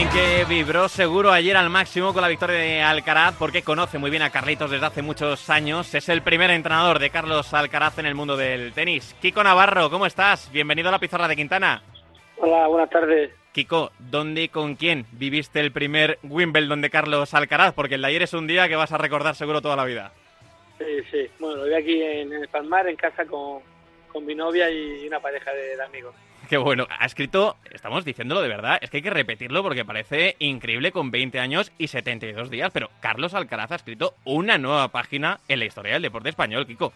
Alguien que vibró seguro ayer al máximo con la victoria de Alcaraz porque conoce muy bien a Carlitos desde hace muchos años. Es el primer entrenador de Carlos Alcaraz en el mundo del tenis. Kiko Navarro, ¿cómo estás? Bienvenido a la pizarra de Quintana. Hola, buenas tardes. Kiko, ¿dónde y con quién viviste el primer Wimbledon de Carlos Alcaraz? Porque el de ayer es un día que vas a recordar seguro toda la vida. Sí, sí. Bueno, lo vi aquí en el Palmar, en casa con, con mi novia y una pareja de, de amigos. Qué bueno. Ha escrito, estamos diciéndolo de verdad, es que hay que repetirlo porque parece increíble con 20 años y 72 días, pero Carlos Alcaraz ha escrito una nueva página en la historia del deporte español, Kiko.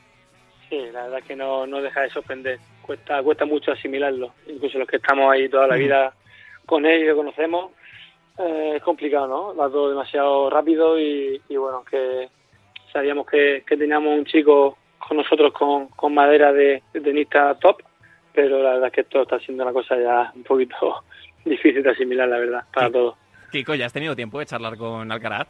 Sí, la verdad es que no, no deja de sorprender. Cuesta, cuesta mucho asimilarlo. Incluso los que estamos ahí toda la vida con él y lo conocemos, eh, es complicado, ¿no? Va todo demasiado rápido y, y bueno, que sabíamos que, que teníamos un chico con nosotros con, con madera de, de tenista top pero la verdad es que esto está siendo una cosa ya un poquito difícil de asimilar, la verdad, para todos. Kiko, ¿ya has tenido tiempo de charlar con Alcaraz?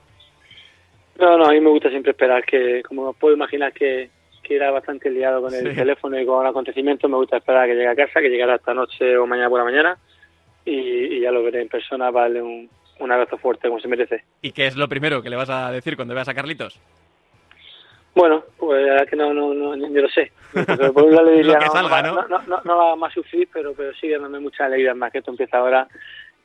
No, no, a mí me gusta siempre esperar que, como puedo imaginar que, que era bastante liado con el Sí. teléfono y con acontecimientos, me gusta esperar a que llegue a casa, que llegara esta noche o mañana por la mañana y, y ya lo veré en persona darle un, un abrazo fuerte como se merece. ¿Y qué es lo primero que le vas a decir cuando veas a Carlitos? Bueno, pues la verdad que no, no, no, ni lo sé. Por un lado le diría, Lo que salga, ¿no? no, no, no, no va más sufrir, pero, pero sí dándome mucha alegría más que esto empieza ahora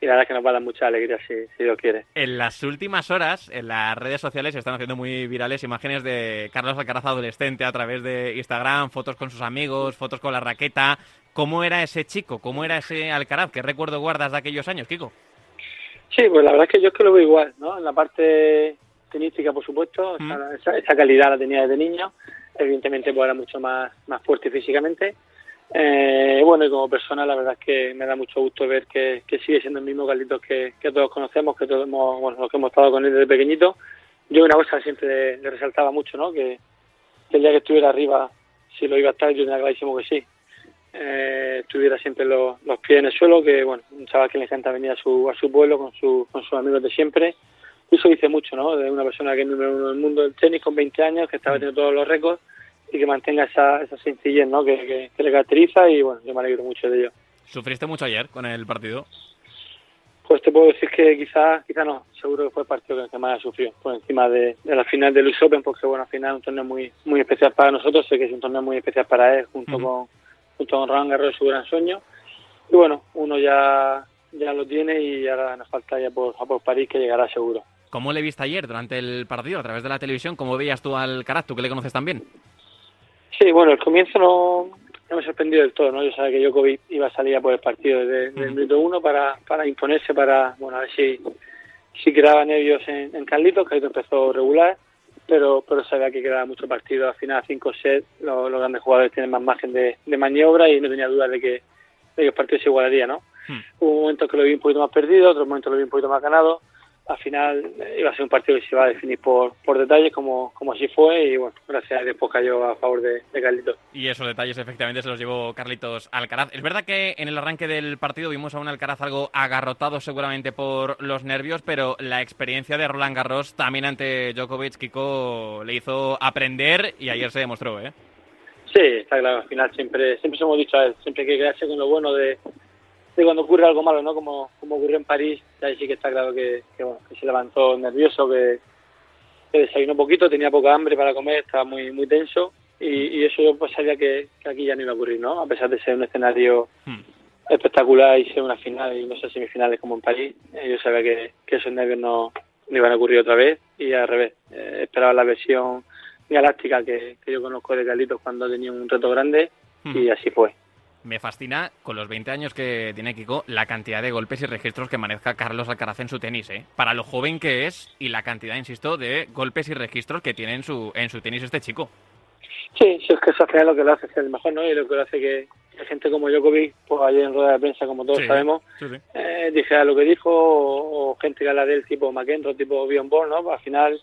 y la verdad que nos va a dar mucha alegría si, si Dios quiere. En las últimas horas, en las redes sociales se están haciendo muy virales imágenes de Carlos Alcaraz adolescente a través de Instagram, fotos con sus amigos, fotos con la raqueta. ¿Cómo era ese chico? ¿Cómo era ese Alcaraz? ¿Qué recuerdo guardas de aquellos años, Kiko? Sí, pues la verdad es que yo es que lo veo igual, ¿no? En la parte tenística, por supuesto, Mm. esa, esa- esa calidad la tenía desde niño. Evidentemente, pues era mucho más, más fuerte físicamente. Eh, bueno, y como persona, la verdad es que me da mucho gusto ver que, que sigue siendo el mismo Carlitos que, que todos conocemos, que todos hemos, bueno, los que hemos estado con él desde pequeñito. Yo una cosa siempre le, le resaltaba mucho, ¿no? Que, que el día que estuviera arriba, si lo iba a estar, yo tenía clarísimo que sí. Eh, tuviera siempre los, los pies en el suelo, que bueno, un chaval que le encanta venir a su, a su pueblo con, su, con sus amigos de siempre. Eso dice mucho, ¿no? De una persona que es número uno del mundo del tenis con 20 años, que está batiendo todos los récords y que mantenga esa, esa sencillez, ¿no? Que, que, que le caracteriza y bueno, yo me alegro mucho de ello. ¿Sufriste mucho ayer con el partido? Pues te puedo decir que quizás, quizá no, seguro que fue el partido que- que más ha sufrido, por encima de, de la final del US Open, porque bueno, al final es un torneo muy, muy especial para nosotros, sé que es un torneo muy especial para él, junto con, junto con Roland Garros, su gran sueño. Y bueno, uno ya, ya lo tiene y ahora nos falta ya por, a por París, que llegará seguro. ¿Cómo le viste ayer durante el partido a través de la televisión? ¿Cómo veías tú al Alcaraz? ¿Tú que le conoces tan bien? Sí, bueno, el comienzo no, no me sorprendió del todo, ¿no? Yo sabía que Djokovic iba a salir a por el partido desde Ujú. minuto uno para, para imponerse, para, bueno, a ver si, si creaba nervios en, en Carlitos, Carlitos empezó regular, pero pero sabía que quedaba mucho partido, al final cinco sets, los, los grandes jugadores tienen más margen de, de maniobra y no tenía duda de que, de que el partido se igualaría, ¿no? Hmm. Hubo momentos que lo vi un poquito más perdido, otros momentos lo vi un poquito más ganado, al final eh, iba a ser un partido que se iba a definir por, por detalles, como, como así fue, y bueno, gracias a Dios pues, cayó a favor de, de Carlitos. Y esos detalles efectivamente se los llevó Carlitos Alcaraz. Es verdad que en el arranque del partido vimos a un Alcaraz algo agarrotado seguramente por los nervios, pero la experiencia de Roland Garros también ante Djokovic, Kiko, le hizo aprender y ayer se demostró, ¿eh? Sí, está claro, al final siempre siempre se hemos dicho a él, siempre hay que quedarse con lo bueno de, de cuando ocurre algo malo, ¿no? Como, como ocurrió en París, ahí sí que está claro que, que, bueno, que se levantó nervioso, que, que desayunó poquito, tenía poca hambre para comer, estaba muy muy tenso y, y eso yo pues sabía que, que aquí ya no iba a ocurrir, ¿no? A pesar de ser un escenario Hmm. espectacular y ser una final y no sé semifinales como en París, eh, yo sabía que, que esos nervios no, no iban a ocurrir otra vez y al revés, eh, esperaba la versión galáctica que, que yo conozco de Carlitos cuando tenía un reto grande Hmm. y así fue. Me fascina, con los 20 años que tiene Kiko, la cantidad de golpes y registros que maneja Carlos Alcaraz en su tenis, ¿eh? Para lo joven que es y la cantidad, insisto, de golpes y registros que tiene en su, en su tenis este chico. Sí, sí, es que eso al final es lo que lo hace ser el mejor, ¿no? Y lo que lo hace que, gente como Djokovic, pues ayer en rueda de prensa, como todos Sí, sabemos, sí, sí. eh, dijera lo que dijo, o, o gente que habla del tipo McEnroe, tipo Bjorn Borg, ¿no? Pues al final,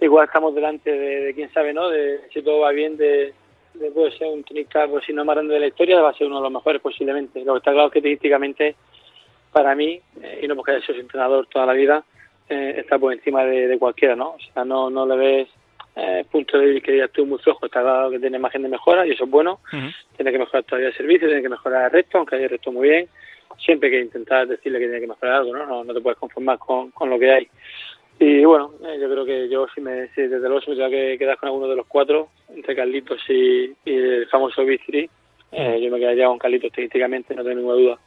igual estamos delante de, de quién sabe, ¿no? De si todo va bien, de, de puede ser un tenista, pues si no más grande de la historia, va a ser uno de los mejores posiblemente. Lo que está claro es que tenísticamente, para mí, eh, y no porque haya sido entrenador toda la vida, eh, está por encima de, de cualquiera, ¿no? O sea, no, no le ves eh, punto de que ya estuvo muy flojo, está claro que tiene margen de mejora y eso es bueno. Tiene que mejorar todavía el servicio, tiene que mejorar el resto, aunque haya el resto muy bien. Siempre hay que intentar decirle que tiene que mejorar algo, ¿no? No, te puedes conformar con, con lo que hay. Y bueno, eh, yo creo que yo si, me, si desde luego si me tengo que quedar con alguno de los cuatro, entre Carlitos y, el famoso Bistri, eh, yo me quedaría con Carlitos estadísticamente, no tengo ninguna duda.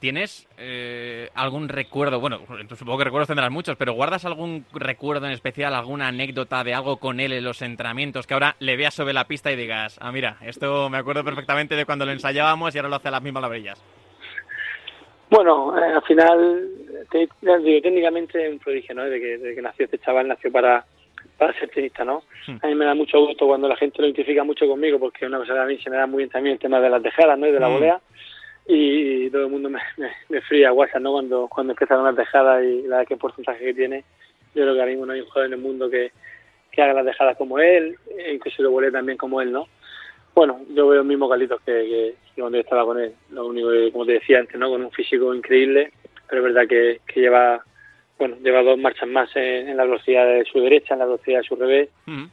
¿Tienes eh, algún recuerdo? Bueno, supongo que recuerdos tendrás muchos, pero ¿guardas algún recuerdo en especial, alguna anécdota de algo con él en los entrenamientos que ahora le veas sobre la pista y digas, ah, mira, esto me acuerdo perfectamente de cuando lo ensayábamos y ahora lo hace a las mismas labrillas? Bueno, eh, al final, te, digo, técnicamente es un prodigio, ¿no? Desde que, que nació este chaval, nació para, para ser tenista, ¿no? Hmm. A mí me da mucho gusto cuando la gente lo identifica mucho conmigo, porque una cosa que a mí se me da muy bien también el tema de las tejadas, ¿no? Y de la hmm. volea y todo el mundo me, me, fría WhatsApp ¿no? cuando, cuando empieza una tejada y la que porcentaje que tiene. Yo creo que ahora mismo no hay un jugador en el mundo que, que haga las tejadas como él, e incluso lo vuele también como él, ¿no? Bueno, yo veo el mismo Carlitos que, que, cuando yo estaba con él. Lo único que, como te decía antes, ¿no? Con un físico increíble, pero es verdad que, que lleva bueno, lleva dos marchas más en, la velocidad de su derecha, en la velocidad de su revés,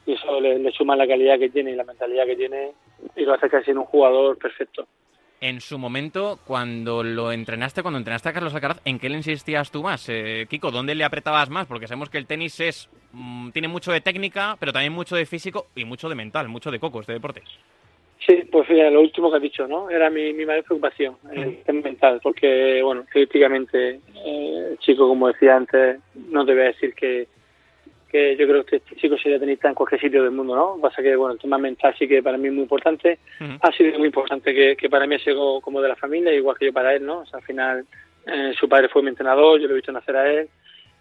y eso le, le, suma la calidad que tiene y la mentalidad que tiene y lo hace casi en un jugador perfecto en su momento, cuando lo entrenaste, cuando entrenaste a Carlos Alcaraz, ¿en qué le insistías tú más? Eh, Kiko, ¿dónde le apretabas más? Porque sabemos que el tenis es mm, tiene mucho de técnica, pero también mucho de físico y mucho de mental, mucho de coco, este deporte. Pues fíjate, lo último que has dicho, ¿no? Era mi, mi mayor preocupación, el tema mental, porque, bueno, críticamente, eh, el chico, como decía antes, no te voy a decir que yo creo que este chico sería tenista en cualquier sitio del mundo, ¿no? Pasa que, bueno, el tema mental sí que para mí es muy importante. Ha sido muy importante que, que para mí ha sido como de la familia, igual que yo para él, ¿no? O sea, al final eh, su padre fue mi entrenador, yo lo he visto nacer a él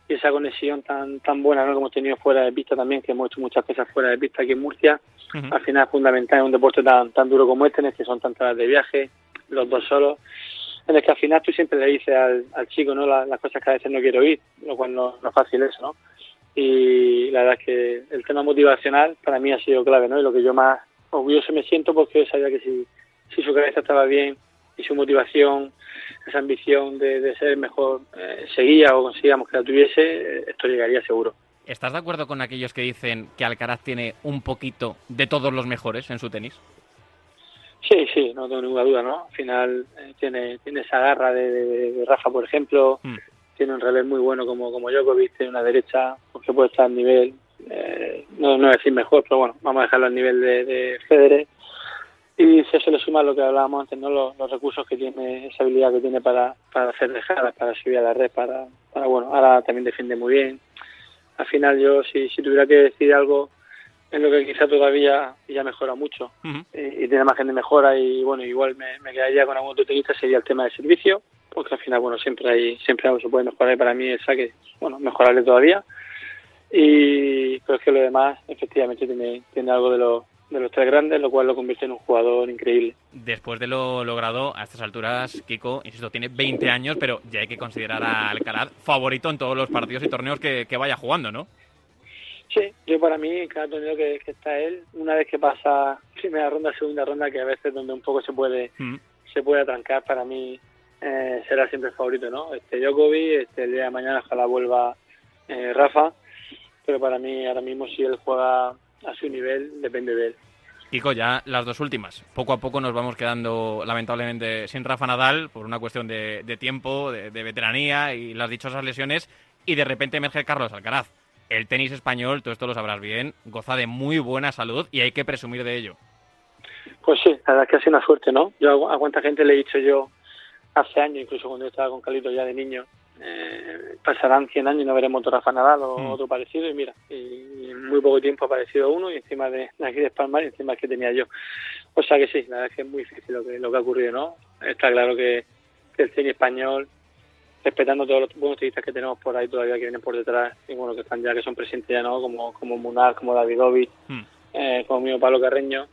y esa conexión tan tan buena ¿no? que hemos tenido fuera de pista también, que hemos hecho muchas cosas fuera de pista aquí en Murcia, al final es fundamental en un deporte tan tan duro como este, en el que son tantas horas de viaje, los dos solos, en el que al final tú siempre le dices al, al chico no las, cosas que a veces no quiero oír, lo cual no, no es fácil eso, ¿no? y la verdad es que el tema motivacional para mí ha sido clave, ¿no? Y lo que yo más orgulloso me siento porque sabía que si, si su cabeza estaba bien y su motivación, esa ambición de, de ser mejor eh, seguía o consigamos que la tuviese, esto llegaría seguro. ¿Estás de acuerdo con aquellos que dicen que Alcaraz tiene un poquito de todos los mejores en su tenis? Sí, sí, no tengo ninguna duda, ¿no? Al final eh, tiene, tiene esa garra de, Rafa, por ejemplo, mm tiene un revés muy bueno como, como Djokovic, tiene una derecha porque puede estar al nivel, eh, no, no decir mejor, pero bueno, vamos a dejarlo al nivel de, de Federer. Y si eso le suma lo que hablábamos antes, ¿no? Los, recursos que tiene, esa habilidad que tiene para, para hacer dejadas, para subir a la red, para, para, bueno, ahora también defiende muy bien. Al final yo, si, si tuviera que decir algo en lo que quizá todavía ya mejora mucho y, tiene margen de mejora y bueno, igual me, me quedaría con algún otro tenista sería el tema de servicio porque al final, bueno, siempre hay, siempre algo se puede mejorar para mí el saque, bueno, mejorarle todavía. Y es que lo demás, efectivamente, tiene, tiene algo de, lo, de los tres grandes, lo cual lo convierte en un jugador increíble. Después de lo logrado a estas alturas, Kiko, insisto, tiene 20 años, pero ya hay que considerar a Alcaraz favorito en todos los partidos y torneos que, vaya jugando, ¿no? Sí, yo para mí, cada torneo que, está él, una vez que pasa primera ronda, segunda ronda, que a veces donde un poco se puede, mm. se puede atrancar, para mí eh, será siempre el favorito, ¿no? Este Djokovic, este, el día de mañana ojalá vuelva eh, Rafa, pero para mí ahora mismo si él juega a su nivel, depende de él. Kiko, ya las dos últimas. Poco a poco nos vamos quedando lamentablemente sin Rafa Nadal por una cuestión de, tiempo, de, veteranía y las dichosas lesiones, y de repente emerge Carlos Alcaraz. El tenis español, todo esto lo sabrás bien, goza de muy buena salud y hay que presumir de ello. Pues sí, la verdad es que ha sido una suerte, ¿no? Yo a cuánta gente le he dicho yo hace años, incluso cuando yo estaba con Calito ya de niño, eh, pasarán 100 años y no veremos otro Rafa Nadal o mm. otro parecido y mira, y en muy poco tiempo ha aparecido uno y encima de, aquí de Palmar y encima que tenía yo. O sea que sí, la verdad es que es muy difícil lo que, lo que ha ocurrido, ¿no? Está claro que, el cine español, respetando todos los buenos tenistas que tenemos por ahí todavía que vienen por detrás y bueno, que están ya, que son presentes ya, ¿no? Como, como Munar, como Davidovich, mm. eh, como mío Pablo Carreño,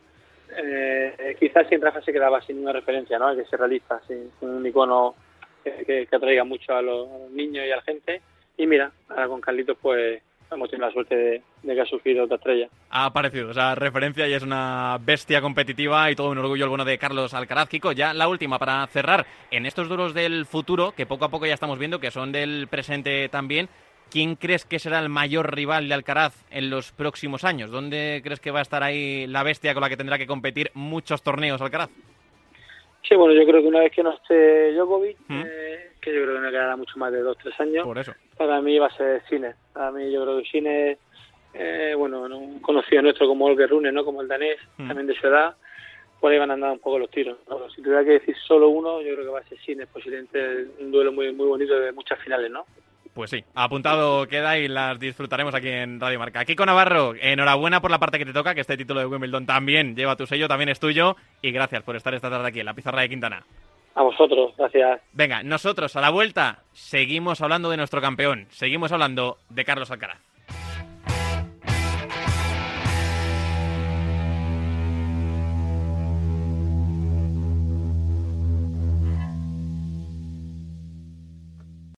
eh, quizás sin Rafa se quedaba sin una referencia, ¿no? Hay que ser realista, sin, un icono que, atraiga mucho a los, niños y a la gente. Y mira, ahora con Carlitos pues hemos tenido la suerte de, que ha surgido otra estrella. Ha aparecido esa referencia y es una bestia competitiva y todo un orgullo el bueno de Carlos Alcaraz. Kiko, ya la última para cerrar. En estos duros del futuro, que poco a poco ya estamos viendo que son del presente también, ¿quién crees que será el mayor rival de Alcaraz en los próximos años? ¿Dónde crees que va a estar ahí la bestia con la que tendrá que competir muchos torneos Alcaraz? Sí, bueno, yo creo que una vez que no esté Djokovic, ¿Mm? eh, que yo creo que no quedará mucho más de dos, tres años, Por eso. para mí va a ser Cine. Para mí yo creo que Cine, eh, bueno, un conocido nuestro como Olger Rune, ¿no? como el danés, ¿Mm? también de su edad, por ahí van a andar un poco los tiros. Si tuviera que decir solo uno, yo creo que va a ser Cine, posiblemente un duelo muy, muy bonito de muchas finales, ¿no? Pues sí, apuntado queda y las disfrutaremos aquí en Radio Marca. Kiko Navarro, enhorabuena por la parte que te toca, que este título de Wimbledon también lleva tu sello, también es tuyo. Y gracias por estar esta tarde aquí en la pizarra de Quintana. A vosotros, gracias. Venga, nosotros a la vuelta seguimos hablando de nuestro campeón, seguimos hablando de Carlos Alcaraz.